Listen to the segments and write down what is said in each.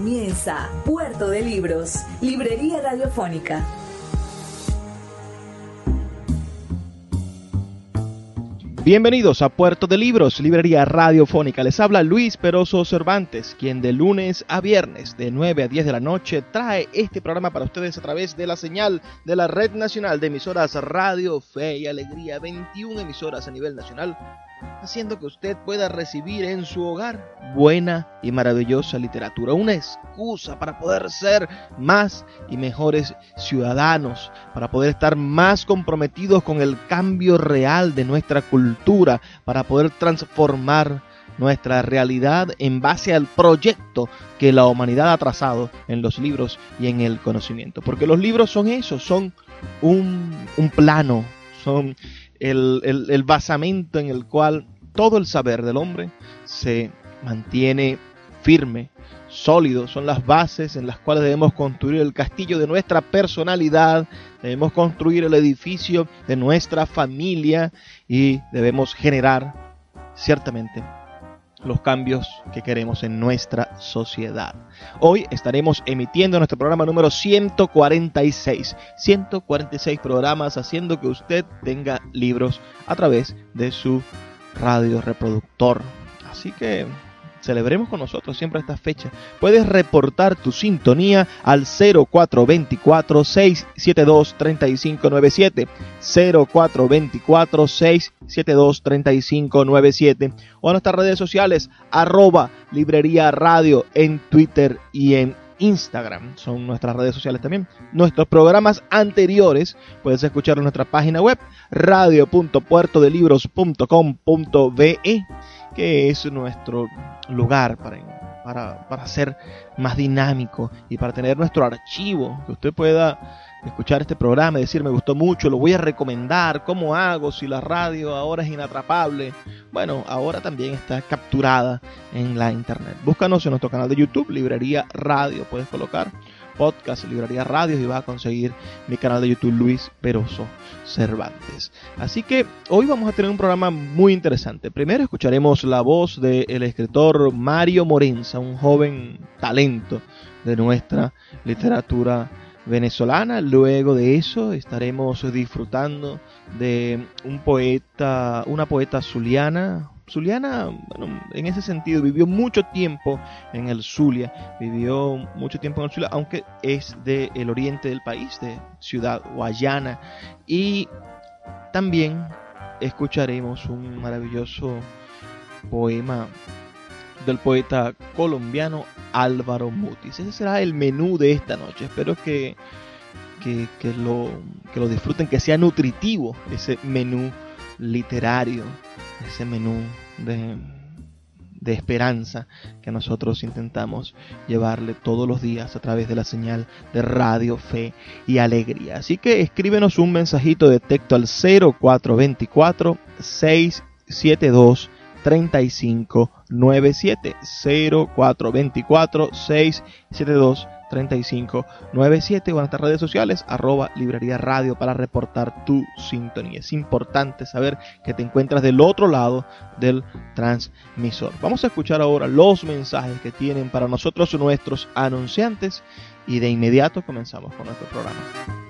Comienza Puerto de Libros, Librería Radiofónica. Bienvenidos a Puerto de Libros, Librería Radiofónica. Les habla Luis Peroso Cervantes, quien de lunes a viernes, de 9 a 10 de la noche, trae este programa para ustedes a través de la señal de la Red Nacional de Emisoras Radio Fe y Alegría, 21 emisoras a nivel nacional haciendo que usted pueda recibir en su hogar buena y maravillosa literatura, una excusa para poder ser más y mejores ciudadanos, para poder estar más comprometidos con el cambio real de nuestra cultura, para poder transformar nuestra realidad en base al proyecto que la humanidad ha trazado en los libros y en el conocimiento. Porque los libros son eso, son un, un plano, son el, basamento en el cual todo el saber del hombre se mantiene firme, sólido, son las bases en las cuales debemos construir el castillo de nuestra personalidad, debemos construir el edificio de nuestra familia y debemos generar ciertamente los cambios que queremos en nuestra sociedad. Hoy estaremos emitiendo nuestro programa número 146. 146 programas haciendo que usted tenga libros a través de su radio reproductor. Así que Celebremos con nosotros siempre esta fecha. Puedes reportar tu sintonía al 0424-672-3597. 0424-672-3597. O a nuestras redes sociales, arroba librería radio en Twitter y en Instagram. Son nuestras redes sociales también. Nuestros programas anteriores puedes escuchar en nuestra página web radio.puertodelibros.com.be que es nuestro lugar para, para, para ser más dinámico y para tener nuestro archivo, que usted pueda escuchar este programa y decir me gustó mucho, lo voy a recomendar, ¿cómo hago si la radio ahora es inatrapable? Bueno, ahora también está capturada en la internet. Búscanos en nuestro canal de YouTube, Librería Radio, puedes colocar podcast, librería radio y va a conseguir mi canal de YouTube Luis Peroso Cervantes. Así que hoy vamos a tener un programa muy interesante. Primero escucharemos la voz del escritor Mario Morenza, un joven talento de nuestra literatura venezolana. Luego de eso estaremos disfrutando de un poeta, una poeta zuliana, Zuliana, bueno, en ese sentido, vivió mucho tiempo en el Zulia, vivió mucho tiempo en el Zulia, aunque es del oriente del país, de Ciudad Guayana. Y también escucharemos un maravilloso poema del poeta colombiano Álvaro Mutis. Ese será el menú de esta noche. Espero que, que, lo, que lo disfruten, que sea nutritivo ese menú literario ese menú de, de esperanza que nosotros intentamos llevarle todos los días a través de la señal de radio, fe y alegría. Así que escríbenos un mensajito de texto al 0424 672 3597 0424 672 3597 o en nuestras redes sociales arroba librería radio para reportar tu sintonía. Es importante saber que te encuentras del otro lado del transmisor. Vamos a escuchar ahora los mensajes que tienen para nosotros nuestros anunciantes y de inmediato comenzamos con nuestro programa.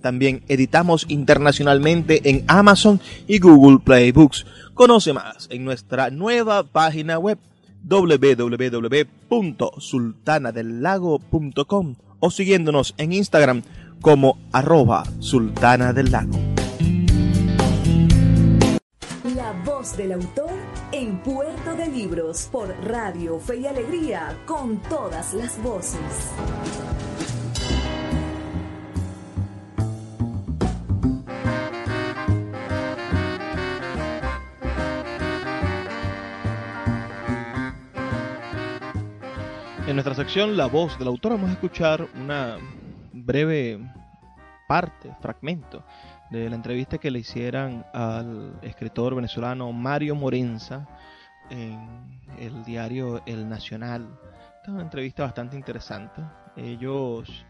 también editamos internacionalmente en Amazon y Google Play Books. Conoce más en nuestra nueva página web www.sultanadelago.com o siguiéndonos en Instagram como arroba sultana del lago. La voz del autor en Puerto de Libros por Radio Fe y Alegría con todas las voces. Nuestra sección La voz del autor vamos a escuchar una breve parte, fragmento de la entrevista que le hicieran al escritor venezolano Mario Morenza en el diario El Nacional. Esta es una entrevista bastante interesante. Ellos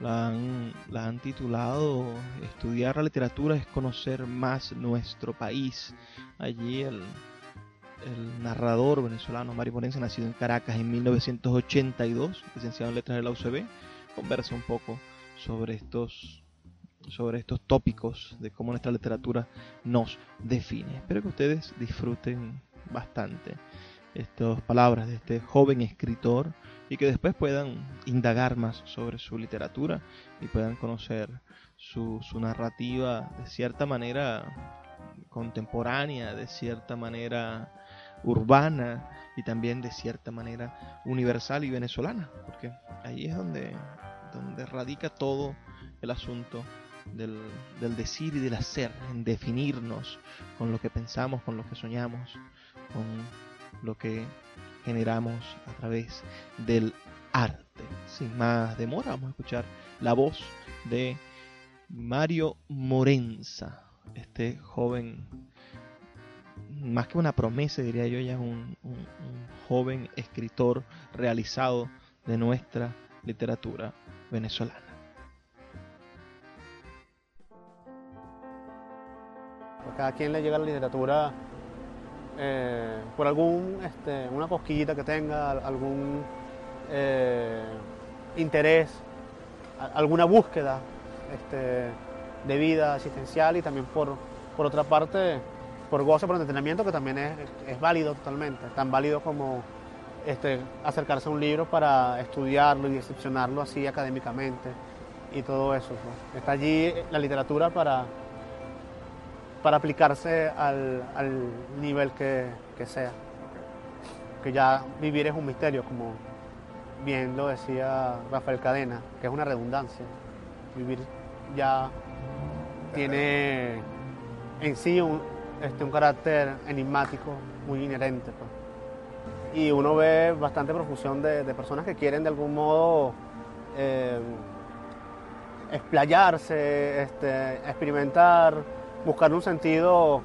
la han, la han titulado Estudiar la literatura es conocer más nuestro país. Allí el, el narrador venezolano Mario Morenza, nacido en Caracas en 1982, licenciado en letras de la UCB, conversa un poco sobre estos sobre estos tópicos de cómo nuestra literatura nos define. Espero que ustedes disfruten bastante estas palabras de este joven escritor y que después puedan indagar más sobre su literatura y puedan conocer su, su narrativa de cierta manera contemporánea, de cierta manera urbana y también de cierta manera universal y venezolana, porque ahí es donde, donde radica todo el asunto del, del, decir y del hacer, en definirnos con lo que pensamos, con lo que soñamos, con lo que generamos a través del arte. Sin más demora, vamos a escuchar la voz de Mario Morenza, este joven más que una promesa, diría yo, ya es un, joven escritor realizado de nuestra literatura venezolana. A cada quien le llega la literatura eh, por algún, este, una cosquillita que tenga, algún eh, interés, alguna búsqueda este, de vida existencial y también por, por otra parte por goce, por entretenimiento, que también es, es válido totalmente, tan válido como este, acercarse a un libro para estudiarlo y diseccionarlo así académicamente y todo eso. ¿no? Está allí la literatura para, para aplicarse al, al nivel que, que, sea. Que ya vivir es un misterio, como bien lo decía Rafael Cadena, que es una redundancia. Vivir ya tiene en sí un, este, un carácter enigmático muy inherente. Pues. Y uno ve bastante profusión de, de, personas que quieren de algún modo eh, explayarse, este, experimentar, buscar un sentido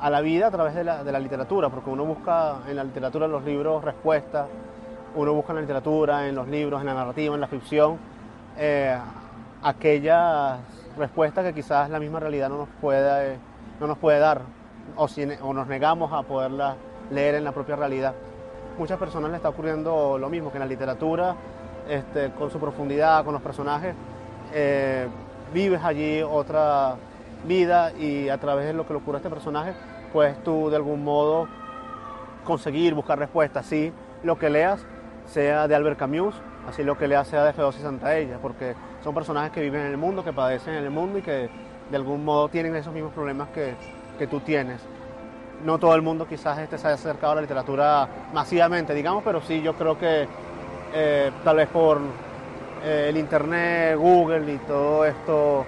a la vida a través de la, de la, literatura, porque uno busca en la literatura, en los libros, respuestas, uno busca en la literatura, en los libros, en la narrativa, en la ficción, eh, aquellas respuestas que quizás la misma realidad no nos pueda... Eh, no nos puede dar o, si, o, nos negamos a poderla leer en la propia realidad. Muchas personas le está ocurriendo lo mismo, que en la literatura, este, con su profundidad, con los personajes, eh, vives allí otra vida y a través de lo que le ocurre a este personaje, puedes tú de algún modo conseguir, buscar respuestas. Así lo que leas sea de Albert Camus, así lo que leas sea de Feocia Santaella, porque son personajes que viven en el mundo, que padecen en el mundo y que de algún modo tienen esos mismos problemas que, que tú tienes. No todo el mundo quizás este se haya acercado a la literatura masivamente, digamos, pero sí yo creo que eh, tal vez por eh, el Internet, Google y todo esto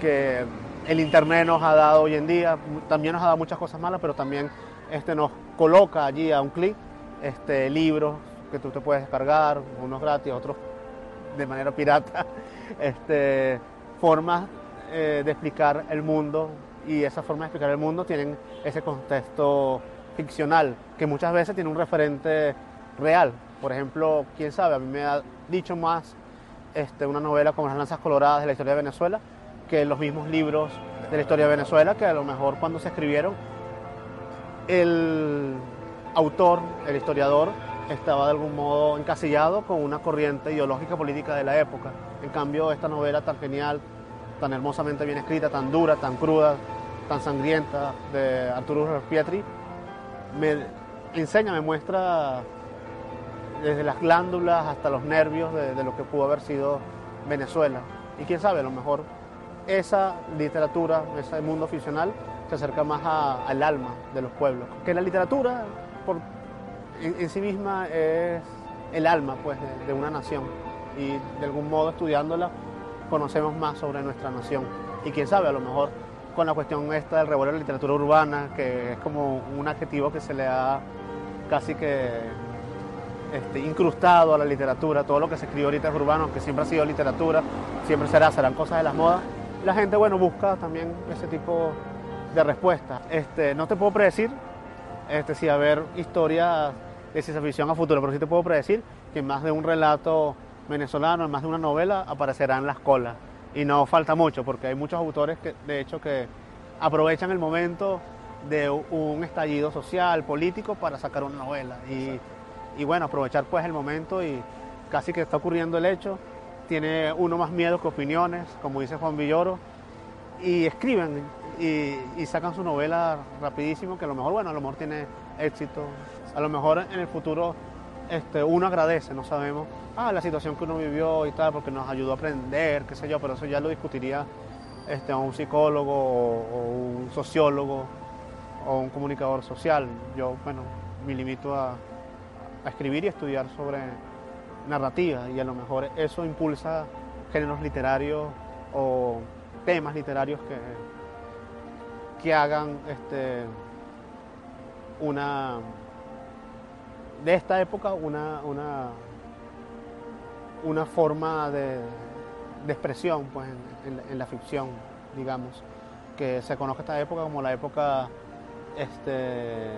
que el Internet nos ha dado hoy en día, también nos ha dado muchas cosas malas, pero también este, nos coloca allí a un clic este, libros que tú te puedes descargar, unos gratis, otros de manera pirata, este, formas eh, de explicar el mundo y esa forma de explicar el mundo tienen ese contexto ficcional que muchas veces tiene un referente real. Por ejemplo, quién sabe, a mí me ha dicho más este, una novela como Las Lanzas Coloradas de la historia de Venezuela que los mismos libros de la historia de Venezuela que a lo mejor cuando se escribieron el autor, el historiador, estaba de algún modo encasillado con una corriente ideológica política de la época. En cambio, esta novela tan genial, tan hermosamente bien escrita, tan dura, tan cruda, tan sangrienta de Arturo Pietri, me enseña, me muestra desde las glándulas hasta los nervios de, de, lo que pudo haber sido Venezuela. Y quién sabe, a lo mejor esa literatura, ese mundo ficcional, se acerca más al alma de los pueblos. Que la literatura por, en, sí misma es el alma pues, de, una nación y de algún modo estudiándola conocemos más sobre nuestra nación. Y quién sabe, a lo mejor con la cuestión esta del revuelo de la literatura urbana, que es como un adjetivo que se le ha casi que este, incrustado a la literatura, todo lo que se escribe ahorita es urbano, que siempre ha sido literatura, siempre será, serán cosas de las modas. La gente, bueno, busca también ese tipo de respuesta. Este, no te puedo predecir este, si haber historias de ciencia ficción a futuro, pero sí te puedo predecir que más de un relato venezolano, en más de una novela, aparecerán las colas. Y no falta mucho, porque hay muchos autores que, de hecho, que aprovechan el momento de un estallido social, político, para sacar una novela. Y, y bueno, aprovechar pues el momento y casi que está ocurriendo el hecho. Tiene uno más miedo que opiniones, como dice Juan Villoro, y escriben y, sacan su novela rapidísimo, que a lo mejor, bueno, a lo mejor tiene éxito. A lo mejor en el futuro este, uno agradece, no sabemos, ah, la situación que uno vivió y tal, porque nos ayudó a aprender, qué sé yo, pero eso ya lo discutiría este, un psicólogo o, un sociólogo o un comunicador social. Yo, bueno, me limito a, a escribir y estudiar sobre narrativa y a lo mejor eso impulsa géneros literarios o temas literarios que, que hagan este, una de esta época una, una, una forma de, expresión pues, en, la ficción, digamos, que se conozca esta época como la época este,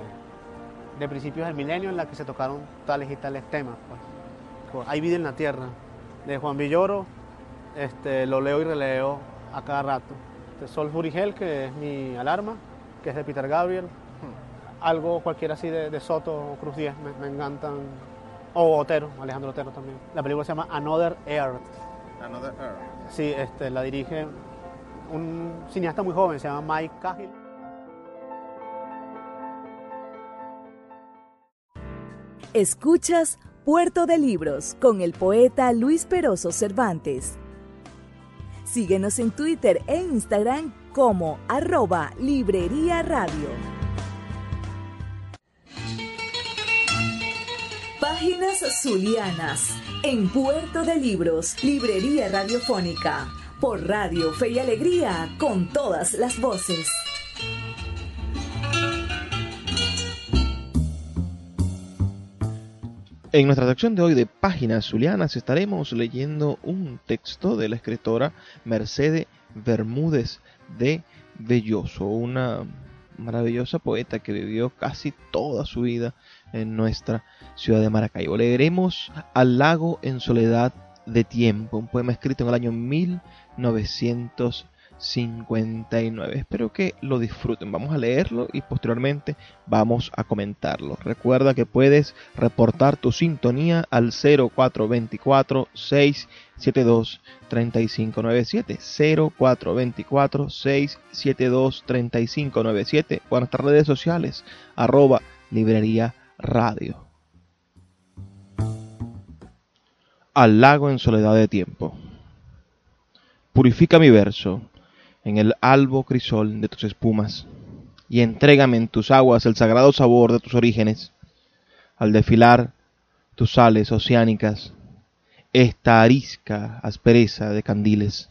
de principios del milenio en la que se tocaron tales y tales temas. Pues. Hay vida en la tierra, de Juan Villoro, este, lo leo y releo a cada rato. De Sol Furigel, que es mi alarma, que es de Peter Gabriel. Algo cualquiera así de, Soto o Cruz 10, me, encantan. O Otero, Alejandro Otero también. La película se llama Another Earth. Another Earth. Sí, este, la dirige un cineasta muy joven, se llama Mike Cahill. Escuchas Puerto de Libros con el poeta Luis Peroso Cervantes. Síguenos en Twitter e Instagram como arroba Librería Radio. Páginas Zulianas en Puerto de Libros, Librería Radiofónica, por Radio Fe y Alegría, con todas las voces. En nuestra sección de hoy de Páginas Zulianas estaremos leyendo un texto de la escritora Mercedes Bermúdez de Belloso, una maravillosa poeta que vivió casi toda su vida en nuestra ciudad de Maracaibo. Leeremos Al lago en soledad de tiempo, un poema escrito en el año 1900 59. Espero que lo disfruten. Vamos a leerlo y posteriormente vamos a comentarlo. Recuerda que puedes reportar tu sintonía al 0424 672 3597 0424 672 3597 o en nuestras redes sociales arroba librería radio. Al lago en soledad de tiempo. Purifica mi verso en el albo crisol de tus espumas, y entrégame en tus aguas el sagrado sabor de tus orígenes, al desfilar tus sales oceánicas, esta arisca aspereza de candiles.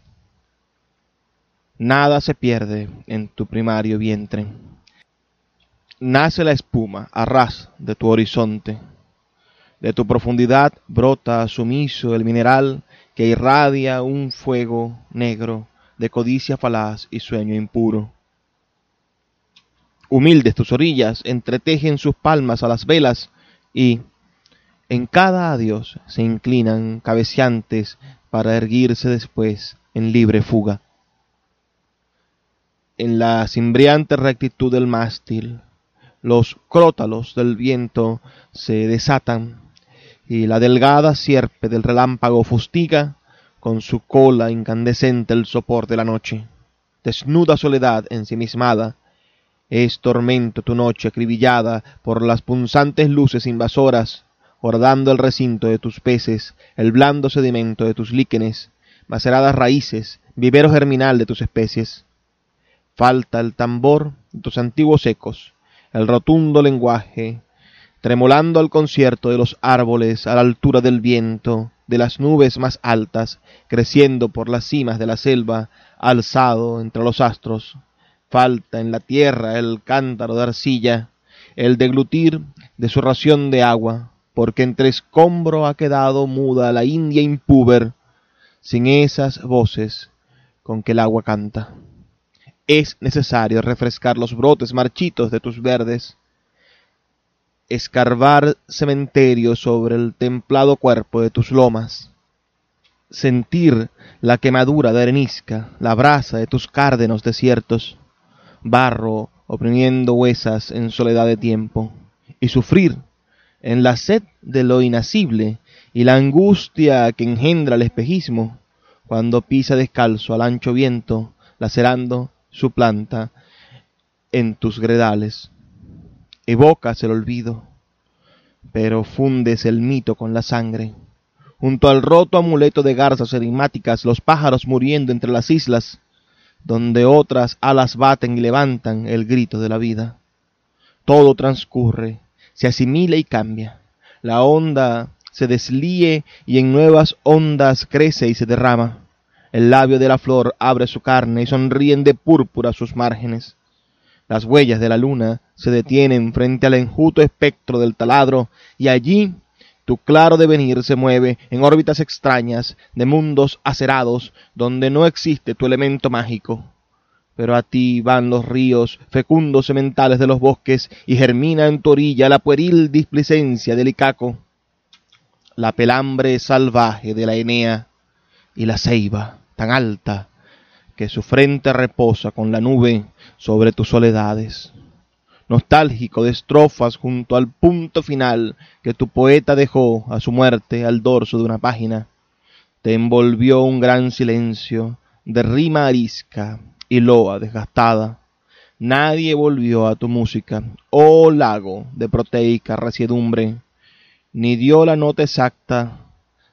Nada se pierde en tu primario vientre. Nace la espuma a ras de tu horizonte. De tu profundidad brota sumiso el mineral que irradia un fuego negro de codicia falaz y sueño impuro. Humildes tus orillas entretejen sus palmas a las velas y en cada adiós se inclinan cabeceantes para erguirse después en libre fuga. En la cimbriante rectitud del mástil, los crótalos del viento se desatan y la delgada sierpe del relámpago fustiga con su cola incandescente el sopor de la noche. Desnuda soledad ensimismada, es tormento tu noche acribillada por las punzantes luces invasoras, hordando el recinto de tus peces, el blando sedimento de tus líquenes, maceradas raíces, vivero germinal de tus especies. Falta el tambor de tus antiguos ecos, el rotundo lenguaje, tremolando al concierto de los árboles a la altura del viento, de las nubes más altas, creciendo por las cimas de la selva, alzado entre los astros. Falta en la tierra el cántaro de arcilla, el deglutir de su ración de agua, porque entre escombro ha quedado muda la india impúber, sin esas voces con que el agua canta. Es necesario refrescar los brotes marchitos de tus verdes, escarbar cementerio sobre el templado cuerpo de tus lomas, sentir la quemadura de arenisca, la brasa de tus cárdenos desiertos, barro oprimiendo huesas en soledad de tiempo, y sufrir en la sed de lo inacible y la angustia que engendra el espejismo, cuando pisa descalzo al ancho viento, lacerando su planta en tus gredales evocas el olvido, pero fundes el mito con la sangre. Junto al roto amuleto de garzas enigmáticas, los pájaros muriendo entre las islas, donde otras alas baten y levantan el grito de la vida. Todo transcurre, se asimila y cambia. La onda se deslíe y en nuevas ondas crece y se derrama. El labio de la flor abre su carne y sonríen de púrpura sus márgenes. Las huellas de la luna se detienen frente al enjuto espectro del taladro y allí tu claro devenir se mueve en órbitas extrañas de mundos acerados donde no existe tu elemento mágico. Pero a ti van los ríos fecundos sementales de los bosques y germina en tu orilla la pueril displicencia del Icaco, la pelambre salvaje de la Enea y la ceiba tan alta que su frente reposa con la nube sobre tus soledades. Nostálgico de estrofas junto al punto final que tu poeta dejó a su muerte al dorso de una página, te envolvió un gran silencio de rima arisca y loa desgastada. Nadie volvió a tu música, oh lago de proteica resiedumbre, ni dio la nota exacta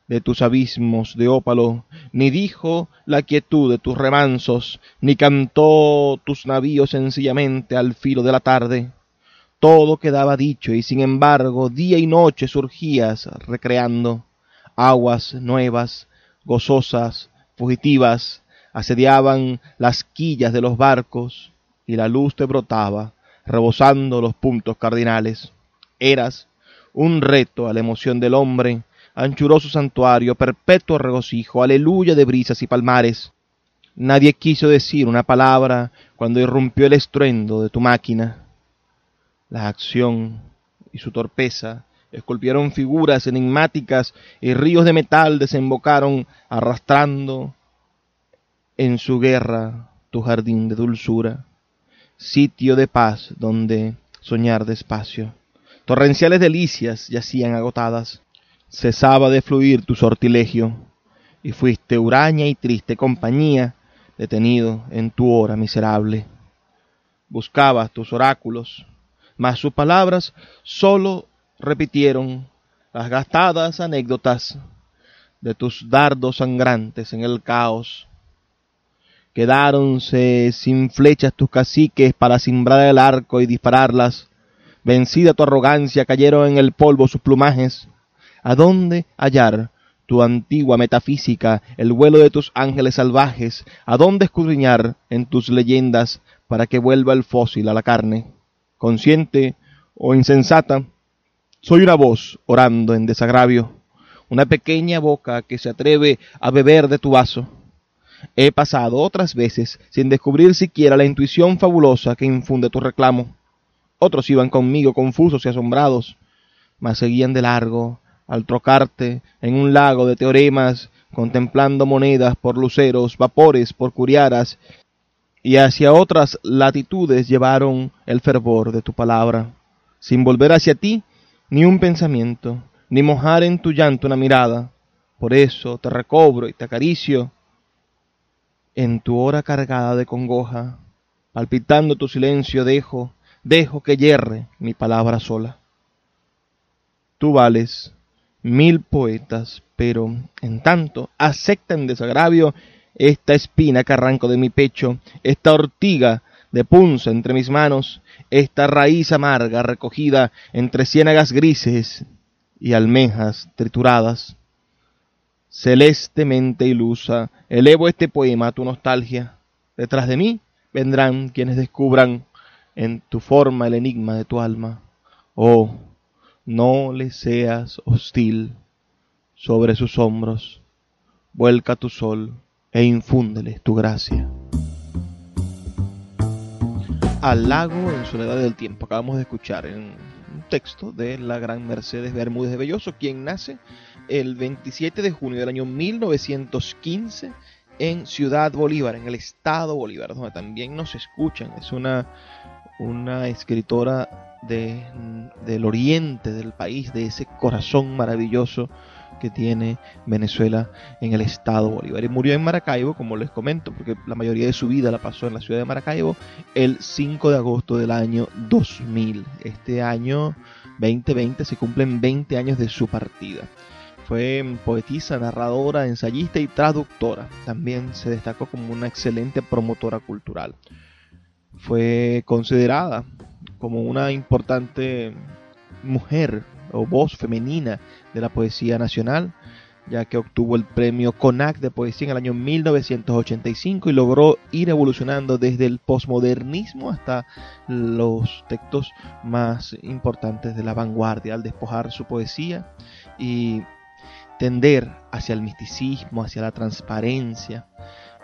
de tus abismos de ópalo, ni dijo la quietud de tus remansos, ni cantó tus navíos sencillamente al filo de la tarde. Todo quedaba dicho y sin embargo día y noche surgías recreando aguas nuevas, gozosas, fugitivas, asediaban las quillas de los barcos y la luz te brotaba, rebosando los puntos cardinales. Eras un reto a la emoción del hombre, anchuró su santuario, perpetuo regocijo, aleluya de brisas y palmares. Nadie quiso decir una palabra cuando irrumpió el estruendo de tu máquina. La acción y su torpeza esculpieron figuras enigmáticas y ríos de metal desembocaron arrastrando en su guerra tu jardín de dulzura, sitio de paz donde soñar despacio. Torrenciales delicias yacían agotadas, cesaba de fluir tu sortilegio, y fuiste huraña y triste compañía, detenido en tu hora miserable. Buscabas tus oráculos, mas sus palabras sólo repitieron las gastadas anécdotas de tus dardos sangrantes en el caos. Quedáronse sin flechas tus caciques para cimbrar el arco y dispararlas. Vencida tu arrogancia, cayeron en el polvo sus plumajes ¿A dónde hallar tu antigua metafísica, el vuelo de tus ángeles salvajes? ¿A dónde escudriñar en tus leyendas para que vuelva el fósil a la carne? Consciente o insensata, soy una voz orando en desagravio, una pequeña boca que se atreve a beber de tu vaso. He pasado otras veces sin descubrir siquiera la intuición fabulosa que infunde tu reclamo. Otros iban conmigo confusos y asombrados, mas seguían de largo al trocarte en un lago de teoremas, contemplando monedas por luceros, vapores por curiaras, y hacia otras latitudes llevaron el fervor de tu palabra, sin volver hacia ti ni un pensamiento, ni mojar en tu llanto una mirada. Por eso te recobro y te acaricio en tu hora cargada de congoja, palpitando tu silencio dejo, dejo que yerre mi palabra sola. Tú vales mil poetas, pero en tanto aceptan desagravio esta espina que arranco de mi pecho, esta ortiga de punza entre mis manos, esta raíz amarga recogida entre ciénagas grises y almejas trituradas. Celestemente ilusa, elevo este poema a tu nostalgia. Detrás de mí vendrán quienes descubran en tu forma el enigma de tu alma. Oh, no le seas hostil. Sobre sus hombros, vuelca tu sol e infúndele tu gracia. Al lago en soledad del tiempo. Acabamos de escuchar un texto de la gran Mercedes Bermúdez de Belloso, quien nace el 27 de junio del año 1915 en Ciudad Bolívar, en el estado Bolívar, donde también nos escuchan. Es una, una escritora de, del oriente del país, de ese corazón maravilloso que tiene Venezuela en el estado Bolívar. Y murió en Maracaibo, como les comento, porque la mayoría de su vida la pasó en la ciudad de Maracaibo, el 5 de agosto del año 2000. Este año 2020 se cumplen 20 años de su partida. Fue poetisa, narradora, ensayista y traductora. También se destacó como una excelente promotora cultural. Fue considerada como una importante mujer o voz femenina de la poesía nacional, ya que obtuvo el premio CONAC de poesía en el año 1985 y logró ir evolucionando desde el posmodernismo hasta los textos más importantes de la vanguardia, al despojar su poesía y tender hacia el misticismo, hacia la transparencia.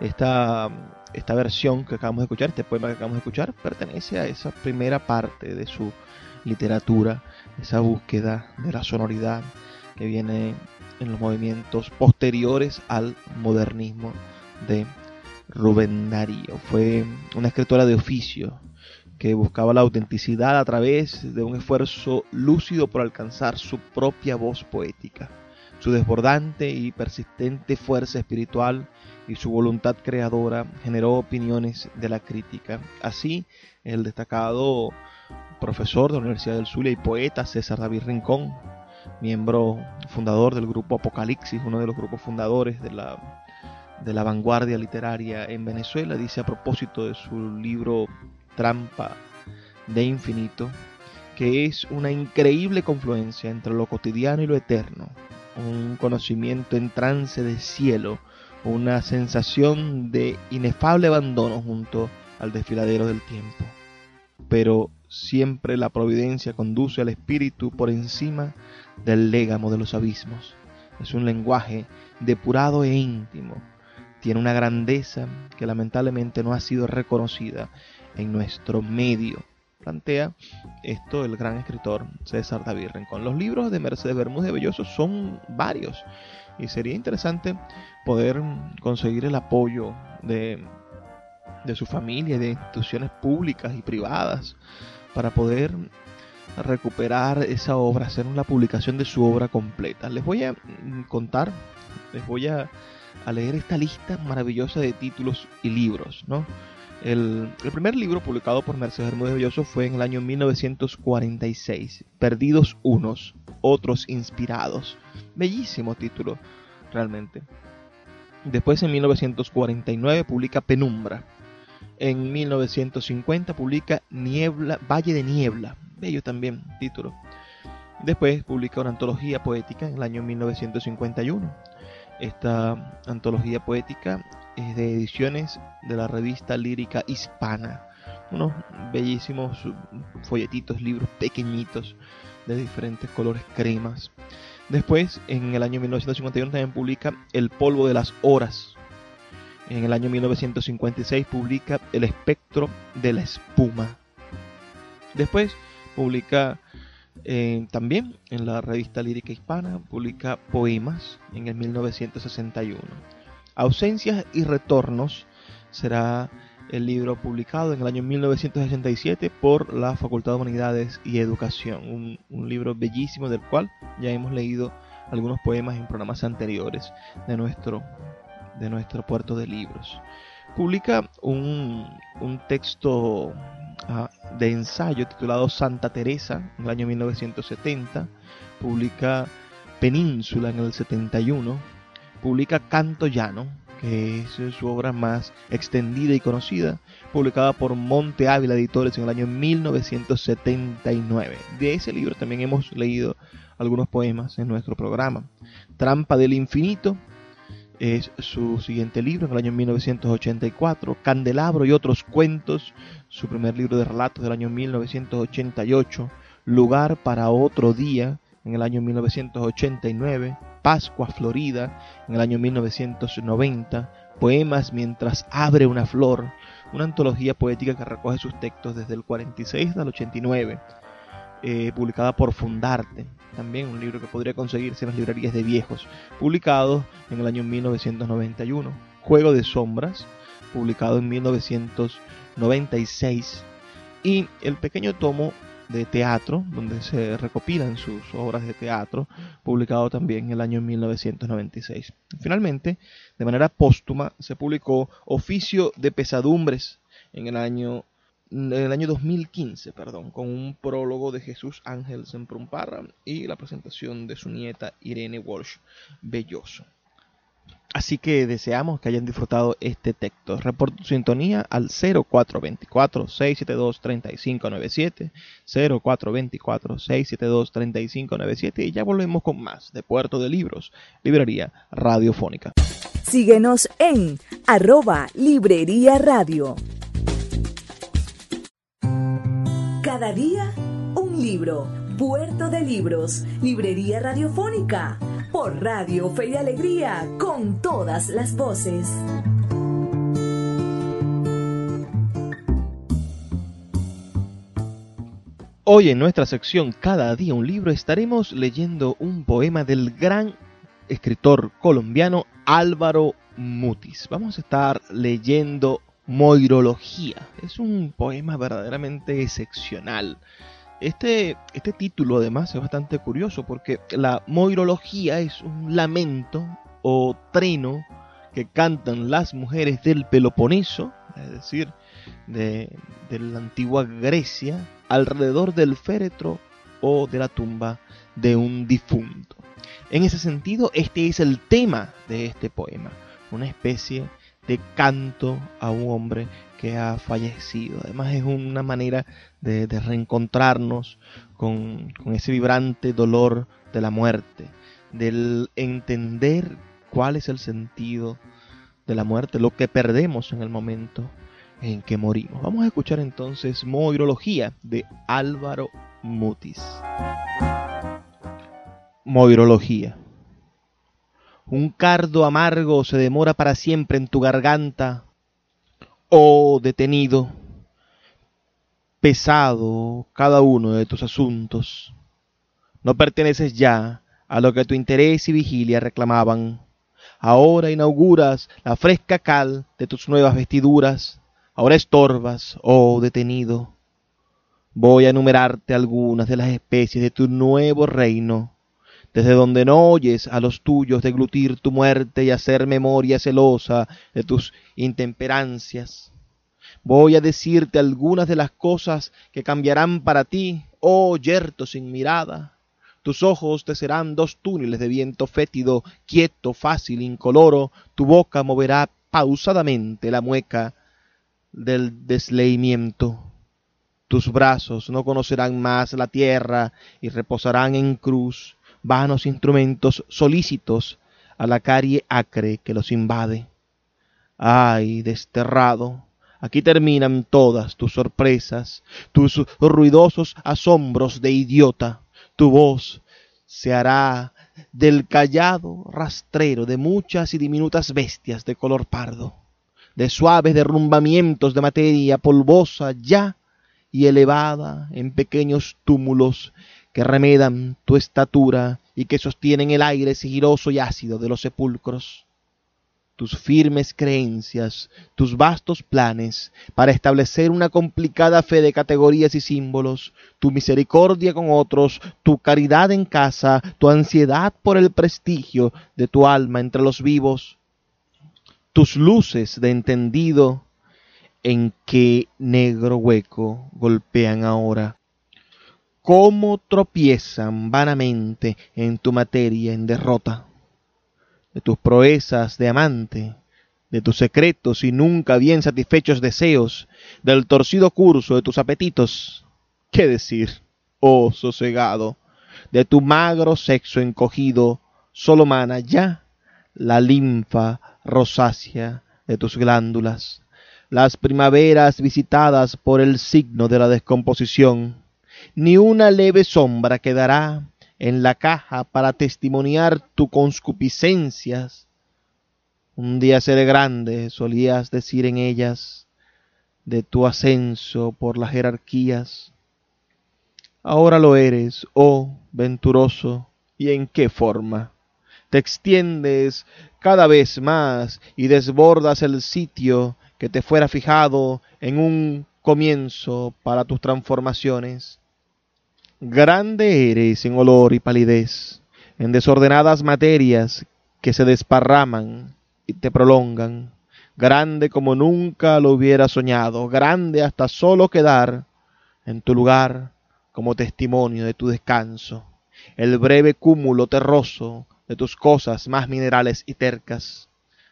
Esta, esta versión que acabamos de escuchar, este poema que acabamos de escuchar, pertenece a esa primera parte de su literatura, esa búsqueda de la sonoridad que viene en los movimientos posteriores al modernismo de Rubén Darío. Fue una escritora de oficio que buscaba la autenticidad a través de un esfuerzo lúcido por alcanzar su propia voz poética. Su desbordante y persistente fuerza espiritual y su voluntad creadora generó opiniones de la crítica. Así, el destacado profesor de la Universidad del Zulia y poeta César David Rincón, miembro fundador del grupo Apocalipsis, uno de los grupos fundadores de la, de la vanguardia literaria en Venezuela, dice a propósito de su libro Trampa de Infinito, que es una increíble confluencia entre lo cotidiano y lo eterno, un conocimiento en trance de cielo, una sensación de inefable abandono junto al desfiladero del tiempo. Pero Siempre la providencia conduce al espíritu por encima del légamo de los abismos. Es un lenguaje depurado e íntimo. Tiene una grandeza que lamentablemente no ha sido reconocida en nuestro medio. Plantea esto el gran escritor César David Rincón. Los libros de Mercedes Bermúdez de Belloso son varios y sería interesante poder conseguir el apoyo de, de su familia, de instituciones públicas y privadas para poder recuperar esa obra, hacer una publicación de su obra completa. Les voy a mm, contar, les voy a, leer esta lista maravillosa de títulos y libros, ¿no? El, primer libro publicado por Mercedes Bermúdez Belloso fue en el año 1946, Perdidos unos, otros inspirados. Bellísimo título, realmente. Después en 1949 publica Penumbra, en 1950 publica Niebla, Valle de Niebla, bello también título. Después publica una antología poética en el año 1951. Esta antología poética de ediciones de la revista lírica hispana. Unos bellísimos folletitos, libros pequeñitos de diferentes colores cremas. Después, en el año 1951 también publica El polvo de las horas, en el año 1956 publica El espectro de la espuma. Después publica eh, también en la revista lírica hispana, publica poemas en el 1961. Ausencias y retornos será el libro publicado en el año 1967 por la Facultad de Humanidades y Educación, un, un libro bellísimo del cual ya hemos leído algunos poemas en programas anteriores de nuestro de nuestro puerto de libros. Publica un, texto ah, de ensayo titulado Santa Teresa en el año 1970. Publica Península en el 71, publica Canto Llano, que es su obra más extendida y conocida, publicada por Monte Ávila Editores en el año 1979. De ese libro también hemos leído algunos poemas en nuestro programa. Trampa del Infinito es su siguiente libro en el año 1984. Candelabro y otros cuentos, su primer libro de relatos del año 1988. Lugar para otro día en el año 1989. Pascua Florida en el año 1990. Poemas mientras abre una flor, una antología poética que recoge sus textos desde el 46 al 89, eh, publicada por Fundarte también un libro que podría conseguirse en las librerías de viejos, publicado en el año 1991. Juego de Sombras, publicado en 1996. Y el pequeño tomo de teatro, donde se recopilan sus obras de teatro, publicado también en el año 1996. Finalmente, de manera póstuma, se publicó Oficio de Pesadumbres en el año en el año 2015, perdón, con un prólogo de Jesús Ángel Semprumparra y la presentación de su nieta Irene Walsh Belloso. Así que deseamos que hayan disfrutado este texto. Reporto sintonía al 0424-672-3597, 0424-672-3597 y ya volvemos con más de Puerto de Libros, Librería Radiofónica. Síguenos en arroba Librería Radio. Cada día, un libro. Puerto de Libros, Librería Radiofónica, por Radio Fe y Alegría, con todas las voces. Hoy en nuestra sección Cada día un libro estaremos leyendo un poema del gran escritor colombiano Álvaro Mutis. Vamos a estar leyendo Moirología. Es un poema verdaderamente excepcional. Este, este título además es bastante curioso porque la moirología es un lamento o treno que cantan las mujeres del Peloponeso, es decir, de, de la antigua Grecia, alrededor del féretro o de la tumba de un difunto. En ese sentido, este es el tema de este poema, una especie de canto a un hombre que ha fallecido. Además es una manera de, reencontrarnos con, con, ese vibrante dolor de la muerte, del entender cuál es el sentido de la muerte, lo que perdemos en el momento en que morimos. Vamos a escuchar entonces Moirología de Álvaro Mutis. Moirología. Un cardo amargo se demora para siempre en tu garganta, oh detenido, pesado cada uno de tus asuntos. No perteneces ya a lo que tu interés y vigilia reclamaban. Ahora inauguras la fresca cal de tus nuevas vestiduras. Ahora estorbas, oh detenido. Voy a enumerarte algunas de las especies de tu nuevo reino desde donde no oyes a los tuyos deglutir tu muerte y hacer memoria celosa de tus intemperancias. Voy a decirte algunas de las cosas que cambiarán para ti, oh yerto sin mirada. Tus ojos te serán dos túneles de viento fétido, quieto, fácil, incoloro, tu boca moverá pausadamente la mueca del desleimiento. Tus brazos no conocerán más la tierra y reposarán en cruz vanos instrumentos solícitos a la carie acre que los invade. Ay, desterrado, aquí terminan todas tus sorpresas, tus ruidosos asombros de idiota. Tu voz se hará del callado rastrero de muchas y diminutas bestias de color pardo, de suaves derrumbamientos de materia polvosa ya y elevada en pequeños túmulos que remedan tu estatura y que sostienen el aire sigiloso y ácido de los sepulcros. Tus firmes creencias, tus vastos planes para establecer una complicada fe de categorías y símbolos, tu misericordia con otros, tu caridad en casa, tu ansiedad por el prestigio de tu alma entre los vivos, tus luces de entendido en qué negro hueco golpean ahora cómo tropiezan vanamente en tu materia en derrota, de tus proezas de amante, de tus secretos y nunca bien satisfechos deseos, del torcido curso de tus apetitos. ¿Qué decir, oh sosegado, de tu magro sexo encogido, solo mana ya la linfa rosácea de tus glándulas, las primaveras visitadas por el signo de la descomposición, ni una leve sombra quedará en la caja para testimoniar tu conscupiscencias. Un día seré grande, solías decir en ellas, de tu ascenso por las jerarquías. Ahora lo eres, oh venturoso, ¿y en qué forma? Te extiendes cada vez más y desbordas el sitio que te fuera fijado en un comienzo para tus transformaciones. Grande eres en olor y palidez, en desordenadas materias que se desparraman y te prolongan, grande como nunca lo hubiera soñado, grande hasta solo quedar en tu lugar como testimonio de tu descanso, el breve cúmulo terroso de tus cosas más minerales y tercas.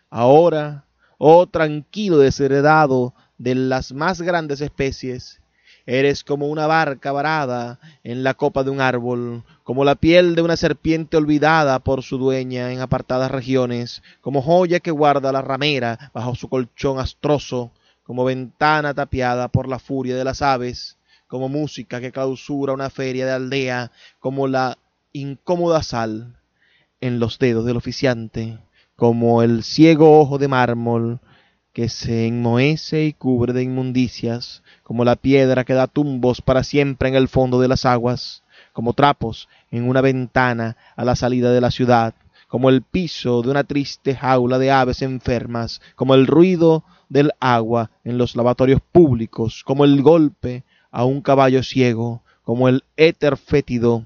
Ahora, oh tranquilo desheredado de las más grandes especies, Eres como una barca varada en la copa de un árbol, como la piel de una serpiente olvidada por su dueña en apartadas regiones, como joya que guarda la ramera bajo su colchón astroso, como ventana tapiada por la furia de las aves, como música que clausura una feria de aldea, como la incómoda sal en los dedos del oficiante, como el ciego ojo de mármol que se enmohece y cubre de inmundicias, como la piedra que da tumbos para siempre en el fondo de las aguas, como trapos en una ventana a la salida de la ciudad, como el piso de una triste jaula de aves enfermas, como el ruido del agua en los lavatorios públicos, como el golpe a un caballo ciego, como el éter fétido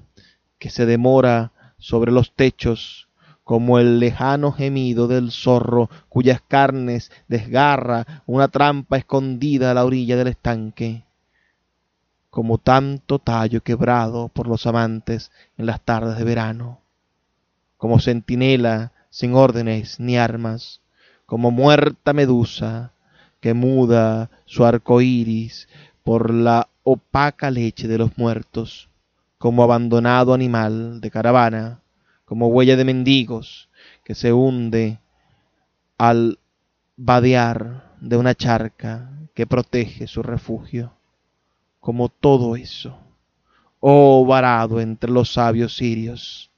que se demora sobre los techos como el lejano gemido del zorro cuyas carnes desgarra una trampa escondida a la orilla del estanque, como tanto tallo quebrado por los amantes en las tardes de verano, como centinela sin órdenes ni armas, como muerta medusa que muda su arco iris por la opaca leche de los muertos, como abandonado animal de caravana, como huella de mendigos que se hunde al vadear de una charca que protege su refugio, como todo eso, oh varado entre los sabios sirios,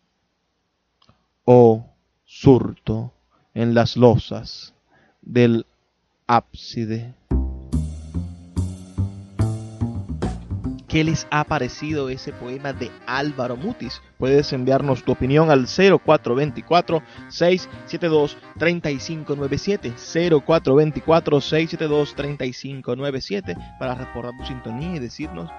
oh surto en las losas del ábside. ¿Qué les ha parecido ese poema de Álvaro Mutis? Puedes enviarnos tu opinión al 0424-672-3597. 0424-672-3597 para reportar tu sintonía y decirnos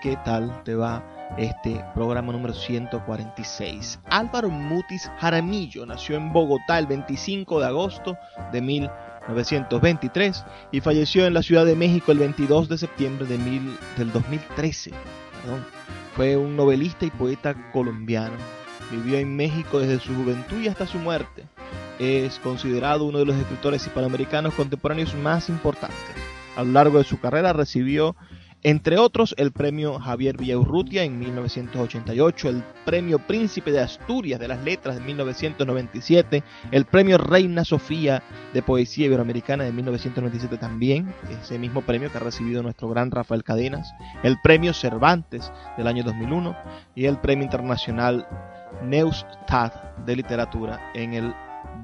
qué tal te va este programa número 146. Álvaro Mutis Jaramillo nació en Bogotá el 25 de agosto de 1900 1923 y falleció en la Ciudad de México el 22 de septiembre de del 2013. Fue un novelista y poeta colombiano. Vivió en México desde su juventud y hasta su muerte. Es considerado uno de los escritores hispanoamericanos contemporáneos más importantes. A lo largo de su carrera recibió entre otros, el premio Javier Villaurrutia en 1988, el premio Príncipe de Asturias de las Letras de 1997, el premio Reina Sofía de Poesía Iberoamericana de 1997 también, ese mismo premio que ha recibido nuestro gran Rafael Cadenas, el premio Cervantes del año 2001 y el premio internacional Neustadt de Literatura en el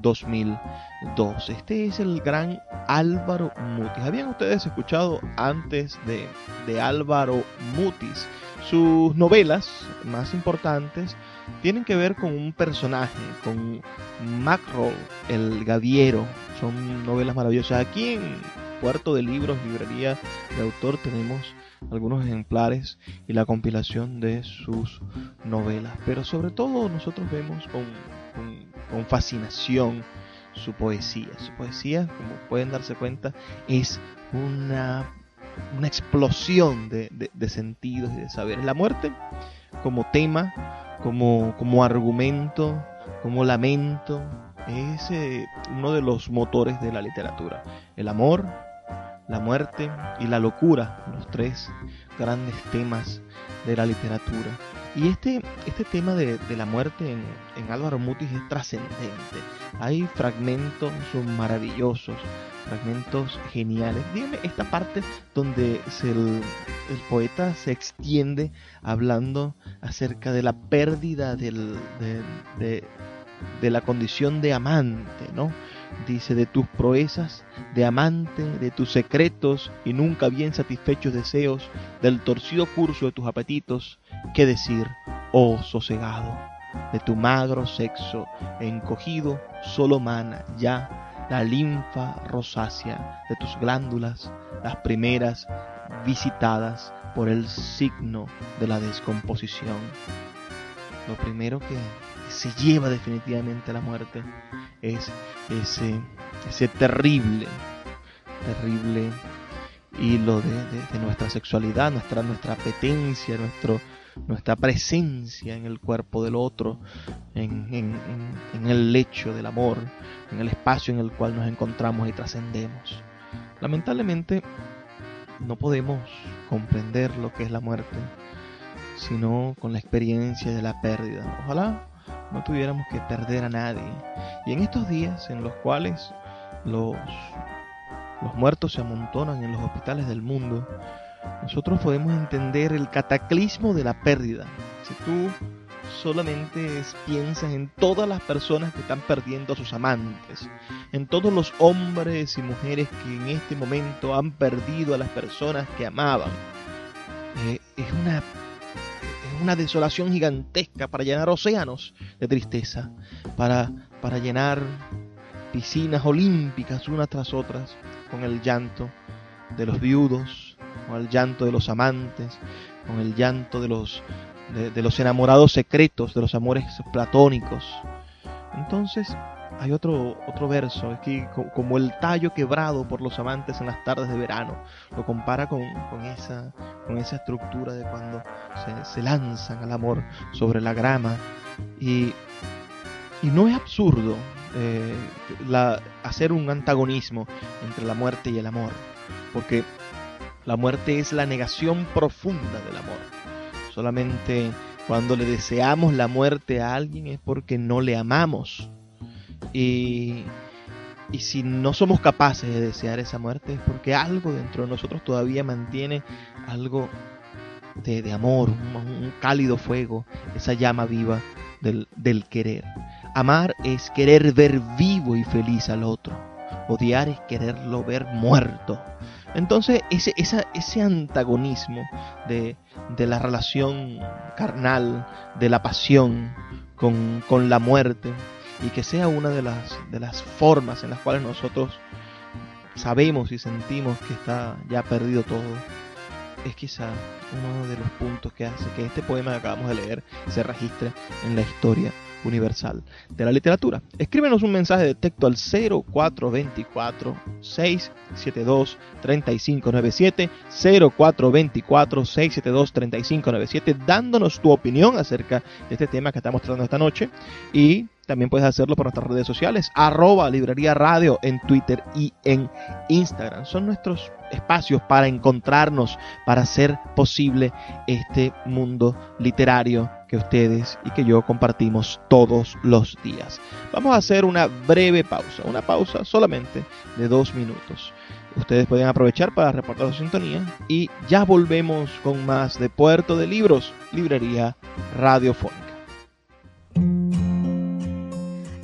2002. Este es el gran Álvaro Mutis. ¿Habían ustedes escuchado antes de, de Álvaro Mutis? Sus novelas más importantes tienen que ver con un personaje, con Macro, el gaviero. Son novelas maravillosas. Aquí en Puerto de Libros, librería de autor, tenemos algunos ejemplares y la compilación de sus novelas. Pero sobre todo nosotros vemos con con fascinación su poesía. Su poesía, como pueden darse cuenta, es una una explosión de, de, sentidos y de saberes. La muerte como tema, como, como argumento, como lamento, es eh, uno de los motores de la literatura. El amor, la muerte y la locura, los tres grandes temas de la literatura. Y este, este tema de, la muerte en, en Álvaro Mutis es trascendente. Hay fragmentos maravillosos, fragmentos geniales. Dígame esta parte donde el, poeta se extiende hablando acerca de la pérdida del, de, de la condición de amante, ¿no? Dice, de tus proezas de amante, de tus secretos y nunca bien satisfechos deseos, del torcido curso de tus apetitos, qué decir, oh sosegado, de tu magro sexo encogido, solo mana ya la linfa rosácea de tus glándulas, las primeras visitadas por el signo de la descomposición. Lo primero que se lleva definitivamente a la muerte es ese, ese terrible, terrible hilo de, nuestra sexualidad, nuestra, nuestra apetencia, nuestro, nuestra presencia en el cuerpo del otro, en, en, el lecho del amor, en el espacio en el cual nos encontramos y trascendemos. Lamentablemente no podemos comprender lo que es la muerte, sino con la experiencia de la pérdida. Ojalá no tuviéramos que perder a nadie. Y en estos días en los cuales los, los muertos se amontonan en los hospitales del mundo, nosotros podemos entender el cataclismo de la pérdida. Si tú solamente piensas en todas las personas que están perdiendo a sus amantes, en todos los hombres y mujeres que en este momento han perdido a las personas que amaban, eh, es una una desolación gigantesca para llenar océanos de tristeza, para, para llenar piscinas olímpicas unas tras otras con el llanto de los viudos, con el llanto de los amantes, con el llanto de los, de los enamorados secretos, de los amores platónicos. Entonces, hay otro, otro verso, es que como el tallo quebrado por los amantes en las tardes de verano, lo compara con, esa, con esa estructura de cuando se, lanzan al amor sobre la grama. Y, no es absurdo eh, hacer un antagonismo entre la muerte y el amor, porque la muerte es la negación profunda del amor. Solamente cuando le deseamos la muerte a alguien es porque no le amamos y, si no somos capaces de desear esa muerte es porque algo dentro de nosotros todavía mantiene algo de, amor, un, cálido fuego, esa llama viva del, del querer. Amar es querer ver vivo y feliz al otro. Odiar es quererlo ver muerto. Entonces, ese, ese antagonismo de, de, la relación carnal, de la pasión con, con la muerte, y que sea una de las, de las formas en las cuales nosotros sabemos y sentimos que está ya perdido todo, es quizá uno de los puntos que hace que este poema que acabamos de leer se registre en la historia universal de la literatura. Escríbenos un mensaje de texto al 0424 672 3597 0424 672 3597 dándonos tu opinión acerca de este tema que estamos tratando esta noche y también puedes hacerlo por nuestras redes sociales, arroba librería radio en Twitter y en Instagram. Son nuestros espacios para encontrarnos, para hacer posible este mundo literario que ustedes y que yo compartimos todos los días. Vamos a hacer una breve pausa, una pausa solamente de dos minutos. Ustedes pueden aprovechar para reportar su sintonía y ya volvemos con más de Puerto de Libros, Librería Radiofónica.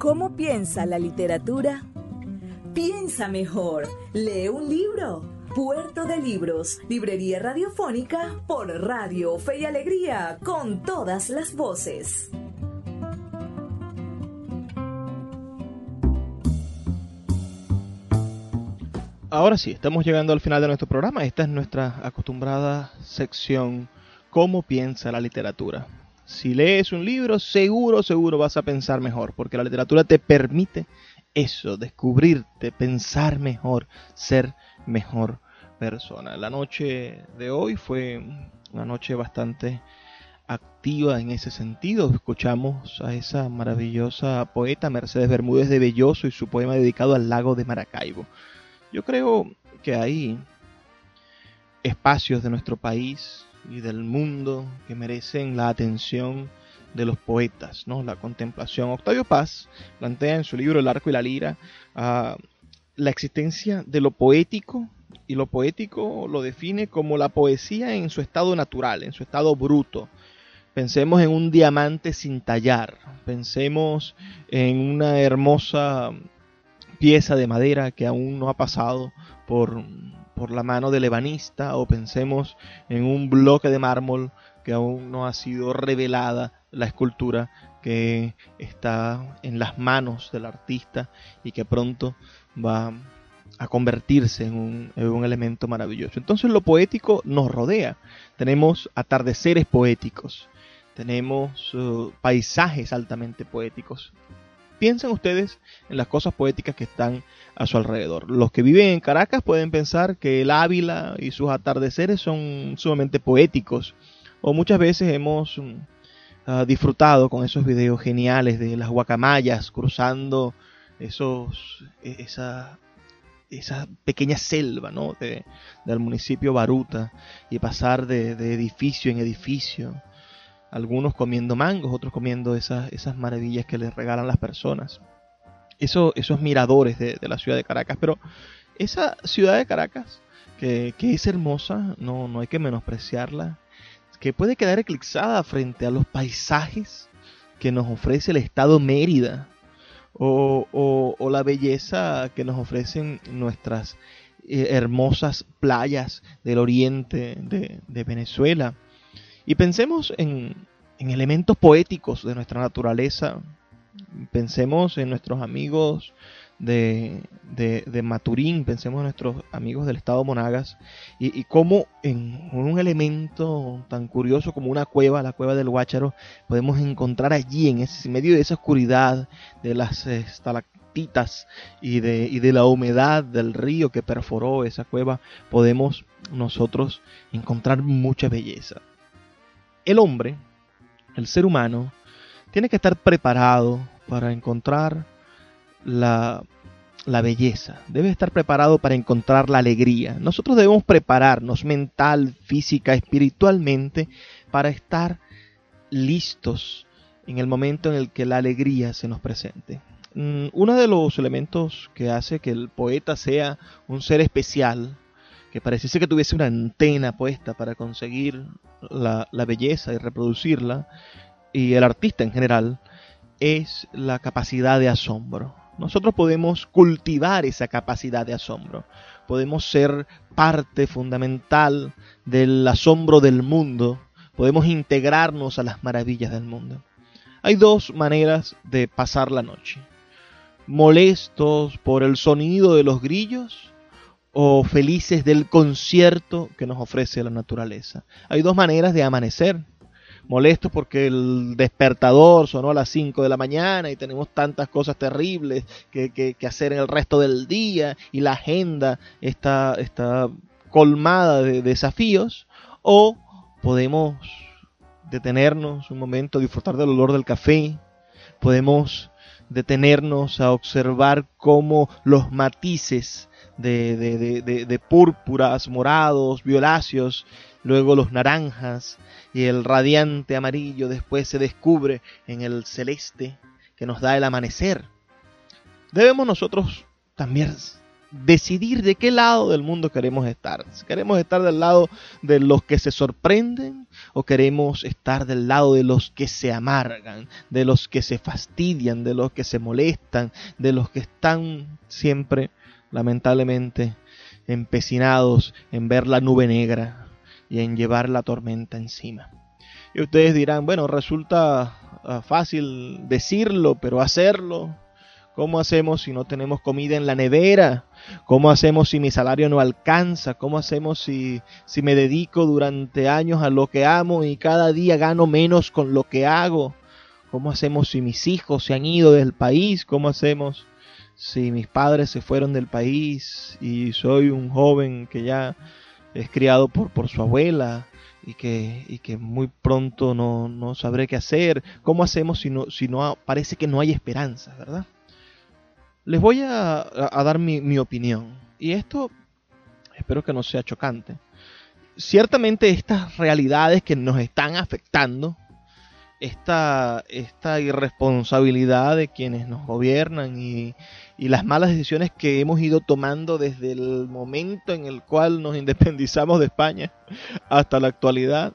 ¿Cómo piensa la literatura? Piensa mejor, lee un libro. Puerto de Libros, Librería Radiofónica por Radio Fe y Alegría con todas las voces. Ahora sí, estamos llegando al final de nuestro programa. Esta es nuestra acostumbrada sección ¿Cómo piensa la literatura? Si lees un libro, seguro, seguro vas a pensar mejor, porque la literatura te permite eso, descubrirte, pensar mejor, ser mejor persona. La noche de hoy fue una noche bastante activa en ese sentido. Escuchamos a esa maravillosa poeta Mercedes Bermúdez de Belloso y su poema dedicado al lago de Maracaibo. Yo creo que hay espacios de nuestro país y del mundo que merecen la atención de los poetas, ¿no? La contemplación. Octavio Paz plantea en su libro El arco y la lira uh, la existencia de lo poético y lo poético lo define como la poesía en su estado natural, en su estado bruto. Pensemos en un diamante sin tallar, pensemos en una hermosa pieza de madera que aún no ha pasado por, por la mano del ebanista o pensemos en un bloque de mármol que aún no ha sido revelada la escultura que está en las manos del artista y que pronto va a convertirse en un, en un, elemento maravilloso. Entonces lo poético nos rodea. Tenemos atardeceres poéticos, tenemos uh, paisajes altamente poéticos, piensen ustedes en las cosas poéticas que están a su alrededor. Los que viven en Caracas pueden pensar que el Ávila y sus atardeceres son sumamente poéticos. O muchas veces hemos uh, disfrutado con esos videos geniales de las guacamayas cruzando esos, e, esa, esa pequeña selva ¿no? de, del municipio Baruta y pasar de, de edificio en edificio algunos comiendo mangos, otros comiendo esas, esas maravillas que les regalan las personas. Eso, esos miradores de, de, la ciudad de Caracas. Pero esa ciudad de Caracas, que, que, es hermosa, no, no hay que menospreciarla, que puede quedar eclipsada frente a los paisajes que nos ofrece el estado Mérida, o, o, o la belleza que nos ofrecen nuestras eh, hermosas playas del oriente de, de Venezuela y pensemos en, en, elementos poéticos de nuestra naturaleza. Pensemos en nuestros amigos de, de, de Maturín, pensemos en nuestros amigos del estado Monagas, y, y cómo en un elemento tan curioso como una cueva, la cueva del Guácharo, podemos encontrar allí, en, ese, medio de esa oscuridad, de las estalactitas y de, y de la humedad del río que perforó esa cueva, podemos nosotros encontrar mucha belleza el hombre, el ser humano, tiene que estar preparado para encontrar la, belleza, debe estar preparado para encontrar la alegría. Nosotros debemos prepararnos mental, física, espiritualmente para estar listos en el momento en el que la alegría se nos presente. Mm, uno de los elementos que hace que el poeta sea un ser especial que pareciese que tuviese una antena puesta para conseguir la, la, belleza y reproducirla, y el artista en general, es la capacidad de asombro. Nosotros podemos cultivar esa capacidad de asombro, podemos ser parte fundamental del asombro del mundo, podemos integrarnos a las maravillas del mundo. Hay dos maneras de pasar la noche. Molestos por el sonido de los grillos o felices del concierto que nos ofrece la naturaleza. Hay dos maneras de amanecer. Molestos porque el despertador sonó a las 5 de la mañana y tenemos tantas cosas terribles que, que, hacer en el resto del día y la agenda está, está colmada de desafíos. O podemos detenernos un momento, disfrutar del olor del café. Podemos detenernos a observar cómo los matices de, de, púrpuras, morados, violáceos, luego los naranjas y el radiante amarillo después se descubre en el celeste que nos da el amanecer. Debemos nosotros también decidir de qué lado del mundo queremos estar. Si queremos estar del lado de los que se sorprenden o queremos estar del lado de los que se amargan, de los que se fastidian, de los que se molestan, de los que están siempre, lamentablemente, empecinados en ver la nube negra y en llevar la tormenta encima. Y ustedes dirán, bueno, resulta ah, fácil decirlo, pero hacerlo ¿Cómo hacemos si no tenemos comida en la nevera? ¿Cómo hacemos si mi salario no alcanza? ¿Cómo hacemos si, si me dedico durante años a lo que amo y cada día gano menos con lo que hago? ¿Cómo hacemos si mis hijos se han ido del país? ¿Cómo hacemos si mis padres se fueron del país y soy un joven que ya es criado por, por su abuela y que, y que muy pronto no, no sabré qué hacer? ¿Cómo hacemos si no, si no parece que no hay esperanza, verdad? Les voy a, dar mi, opinión. Y esto espero que no sea chocante. Ciertamente estas realidades que nos están afectando, esta, esta irresponsabilidad de quienes nos gobiernan y, y, las malas decisiones que hemos ido tomando desde el momento en el cual nos independizamos de España hasta la actualidad,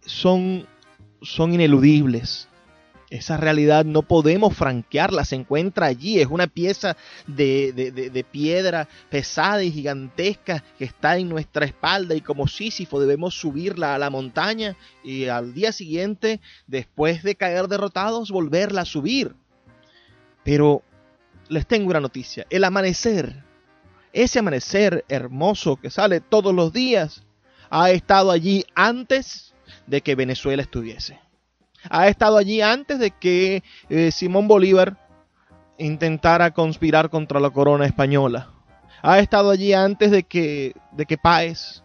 son, son ineludibles. Esa realidad no podemos franquearla, se encuentra allí, es una pieza de, piedra pesada y gigantesca que está en nuestra espalda y como Sísifo debemos subirla a la montaña y al día siguiente, después de caer derrotados, volverla a subir. Pero les tengo una noticia, el amanecer, ese amanecer hermoso que sale todos los días, ha estado allí antes de que Venezuela estuviese ha estado allí antes de que eh, Simón Bolívar intentara conspirar contra la corona española. Ha estado allí antes de que, de que Páez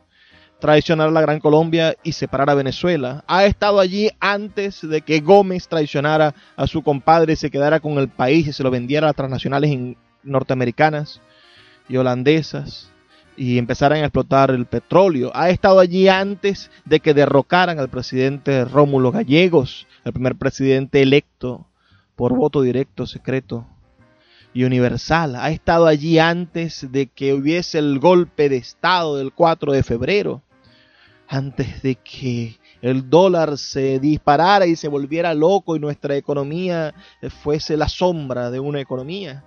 traicionara la Gran Colombia y separara a Venezuela. Ha estado allí antes de que Gómez traicionara a su compadre y se quedara con el país y se lo vendiera a las transnacionales norteamericanas y holandesas y empezaran a explotar el petróleo. Ha estado allí antes de que derrocaran al presidente Rómulo Gallegos, el primer presidente electo por voto directo, secreto y universal. Ha estado allí antes de que hubiese el golpe de Estado del 4 de febrero, antes de que el dólar se disparara y se volviera loco y nuestra economía fuese la sombra de una economía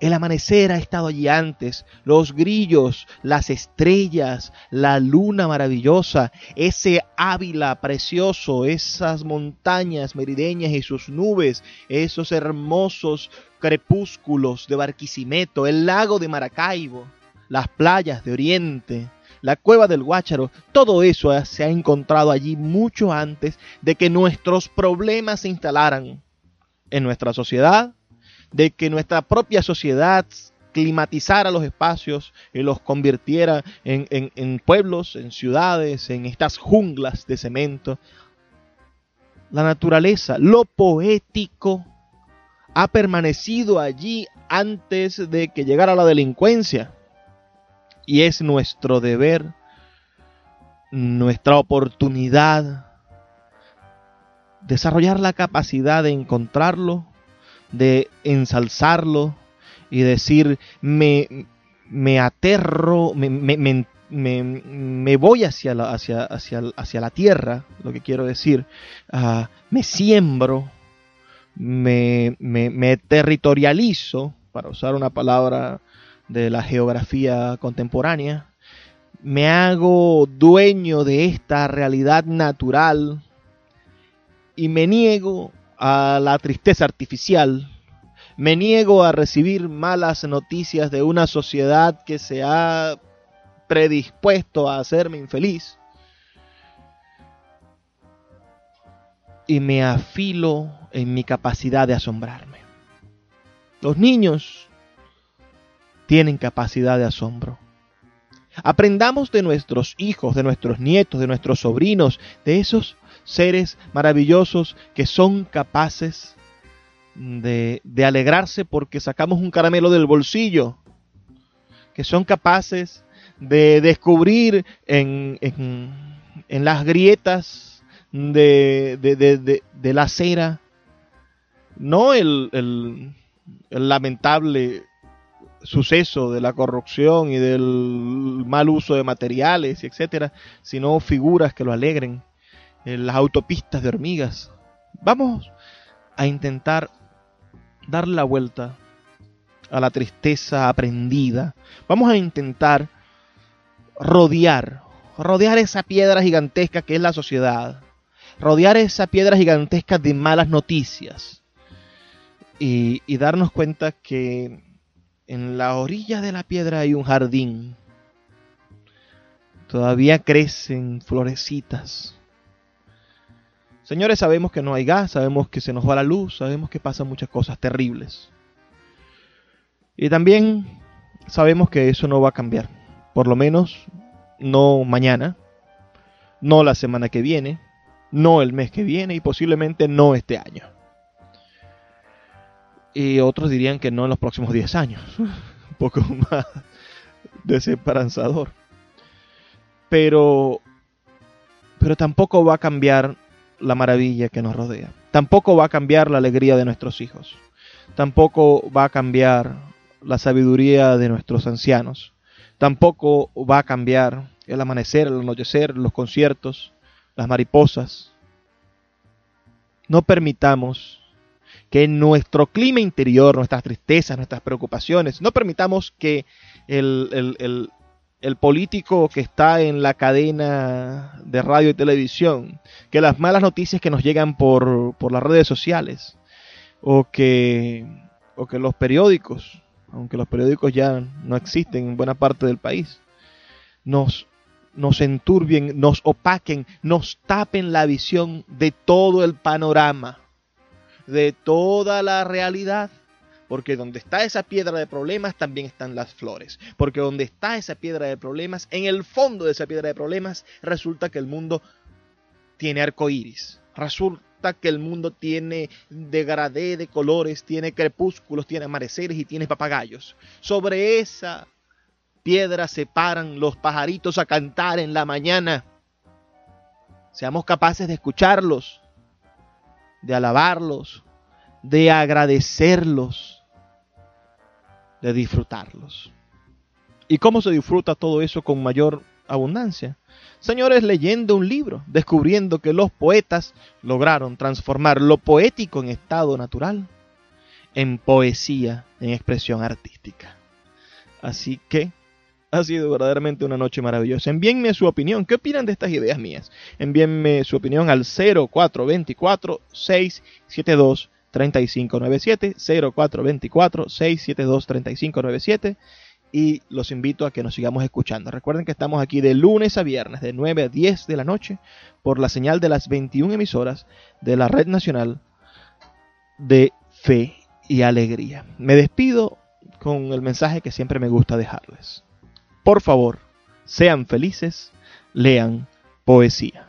el amanecer ha estado allí antes, los grillos, las estrellas, la luna maravillosa, ese Ávila precioso, esas montañas merideñas y sus nubes, esos hermosos crepúsculos de Barquisimeto, el lago de Maracaibo, las playas de Oriente, la cueva del Guácharo, todo eso se ha encontrado allí mucho antes de que nuestros problemas se instalaran en nuestra sociedad, de que nuestra propia sociedad climatizara los espacios y los convirtiera en, pueblos, en ciudades, en estas junglas de cemento. La naturaleza, lo poético, ha permanecido allí antes de que llegara la delincuencia. Y es nuestro deber, nuestra oportunidad, desarrollar la capacidad de encontrarlo, de ensalzarlo y decir, me, me aterro, me, me, me, voy hacia la, hacia, hacia, hacia la tierra, lo que quiero decir, ah, me siembro, me territorializo, para usar una palabra de la geografía contemporánea, me hago dueño de esta realidad natural y me niego a la tristeza artificial. Me niego a recibir malas noticias de una sociedad que se ha predispuesto a hacerme infeliz. Y me afilo en mi capacidad de asombrarme. Los niños tienen capacidad de asombro. Aprendamos de nuestros hijos, de nuestros nietos, de nuestros sobrinos, de esos seres maravillosos que son capaces de, alegrarse porque sacamos un caramelo del bolsillo, que son capaces de descubrir en, en, las grietas de, de, la acera no el, el, lamentable suceso de la corrupción y del mal uso de materiales, etcétera, sino figuras que lo alegren, en las autopistas de hormigas. Vamos a intentar darle la vuelta a la tristeza aprendida. Vamos a intentar rodear, rodear esa piedra gigantesca que es la sociedad, rodear esa piedra gigantesca de malas noticias y, y darnos cuenta que en la orilla de la piedra hay un jardín. Todavía crecen florecitas. Señores, sabemos que no hay gas, sabemos que se nos va la luz, sabemos que pasan muchas cosas terribles. Y también sabemos que eso no va a cambiar. Por lo menos no mañana, no la semana que viene, no el mes que viene y posiblemente no este año. Y otros dirían que no en los próximos 10 años. Un poco más desesperanzador. Pero, pero tampoco va a cambiar la maravilla que nos rodea. Tampoco va a cambiar la alegría de nuestros hijos. Tampoco va a cambiar la sabiduría de nuestros ancianos. Tampoco va a cambiar el amanecer, el anochecer, los conciertos, las mariposas. No permitamos que nuestro clima interior, nuestras tristezas, nuestras preocupaciones, no permitamos que el, el, político que está en la cadena de radio y televisión, que las malas noticias que nos llegan por, por las redes sociales, o que, o que los periódicos, aunque los periódicos ya no existen en buena parte del país, nos, nos enturbien, nos opaquen, nos tapen la visión de todo el panorama de toda la realidad. Porque donde está esa piedra de problemas también están las flores. Porque donde está esa piedra de problemas, en el fondo de esa piedra de problemas, resulta que el mundo tiene arco iris. Resulta que el mundo tiene degradé de colores, tiene crepúsculos, tiene amaneceres y tiene papagayos. Sobre esa piedra se paran los pajaritos a cantar en la mañana. Seamos capaces de escucharlos, de alabarlos, de agradecerlos, de disfrutarlos. ¿Y cómo se disfruta todo eso con mayor abundancia? Señores, leyendo un libro, descubriendo que los poetas lograron transformar lo poético en estado natural en poesía, en expresión artística. Así que ha sido verdaderamente una noche maravillosa. Envíenme su opinión. ¿Qué opinan de estas ideas mías? Envíenme su opinión al 0424 672 3597 0424 672 3597 y los invito a que nos sigamos escuchando. Recuerden que estamos aquí de lunes a viernes de 9 a 10 de la noche por la señal de las 21 emisoras de la Red Nacional de Fe y Alegría. Me despido con el mensaje que siempre me gusta dejarles. Por favor, sean felices, lean poesía.